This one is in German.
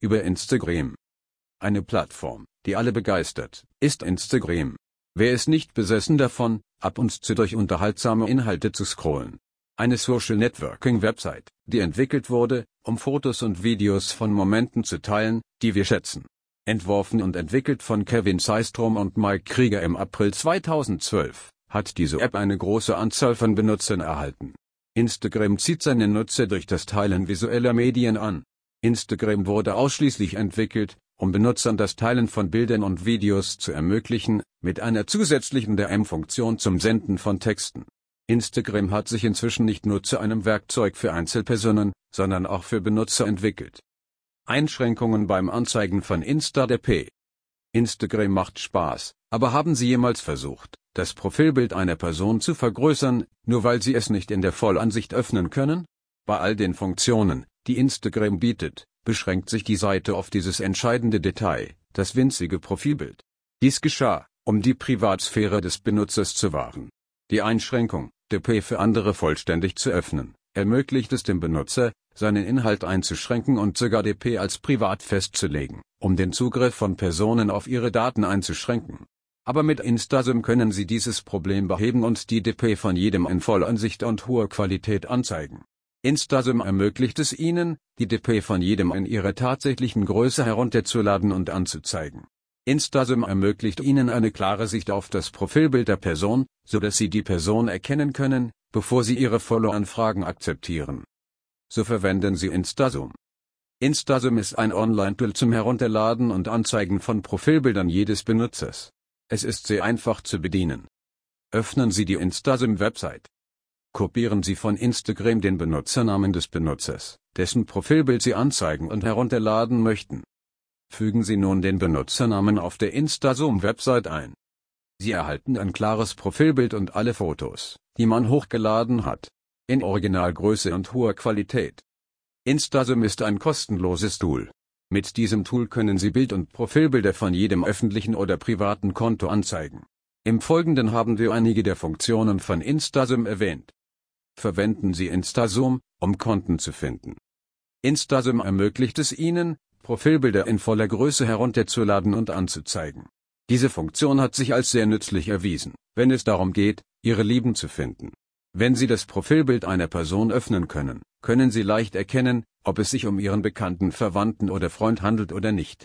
über Instagram. Eine Plattform, die alle begeistert, ist Instagram. Wer ist nicht besessen davon, ab und zu durch unterhaltsame Inhalte zu scrollen? Eine Social Networking Website, die entwickelt wurde, um Fotos und Videos von Momenten zu teilen, die wir schätzen. Entworfen und entwickelt von Kevin Systrom und Mike Krieger im April 2012, hat diese App eine große Anzahl von Benutzern erhalten. Instagram zieht seine Nutzer durch das Teilen visueller Medien an. Instagram wurde ausschließlich entwickelt, um Benutzern das Teilen von Bildern und Videos zu ermöglichen, mit einer zusätzlichen DM-Funktion zum Senden von Texten. Instagram hat sich inzwischen nicht nur zu einem Werkzeug für Einzelpersonen, sondern auch für Benutzer entwickelt. Einschränkungen beim Anzeigen von Insta-DP. Instagram macht Spaß, aber haben Sie jemals versucht, das Profilbild einer Person zu vergrößern, nur weil Sie es nicht in der Vollansicht öffnen können? Bei all den Funktionen, die Instagram bietet, beschränkt sich die Seite auf dieses entscheidende Detail, das winzige Profilbild. Dies geschah, um die Privatsphäre des Benutzers zu wahren. Die Einschränkung, DP für andere vollständig zu öffnen, ermöglicht es dem Benutzer, seinen Inhalt einzuschränken und sogar DP als privat festzulegen, um den Zugriff von Personen auf ihre Daten einzuschränken. Aber mit Instasym können Sie dieses Problem beheben und die DP von jedem in Vollansicht und hoher Qualität anzeigen. Instasym ermöglicht es Ihnen, die DP von jedem in ihrer tatsächlichen Größe herunterzuladen und anzuzeigen. Instasym ermöglicht Ihnen eine klare Sicht auf das Profilbild der Person, so dass Sie die Person erkennen können, bevor Sie Ihre Follow-Anfragen akzeptieren. So verwenden Sie Instasum. Instasum ist ein Online-Tool zum Herunterladen und Anzeigen von Profilbildern jedes Benutzers. Es ist sehr einfach zu bedienen. Öffnen Sie die Instasum-Website. Kopieren Sie von Instagram den Benutzernamen des Benutzers, dessen Profilbild Sie anzeigen und herunterladen möchten. Fügen Sie nun den Benutzernamen auf der Instasum-Website ein. Sie erhalten ein klares Profilbild und alle Fotos, die man hochgeladen hat. In Originalgröße und hoher Qualität. Instasum ist ein kostenloses Tool. Mit diesem Tool können Sie Bild- und Profilbilder von jedem öffentlichen oder privaten Konto anzeigen. Im Folgenden haben wir einige der Funktionen von Instasum erwähnt verwenden Sie Instazoom, um Konten zu finden. Instazoom ermöglicht es Ihnen, Profilbilder in voller Größe herunterzuladen und anzuzeigen. Diese Funktion hat sich als sehr nützlich erwiesen, wenn es darum geht, Ihre Lieben zu finden. Wenn Sie das Profilbild einer Person öffnen können, können Sie leicht erkennen, ob es sich um Ihren bekannten Verwandten oder Freund handelt oder nicht.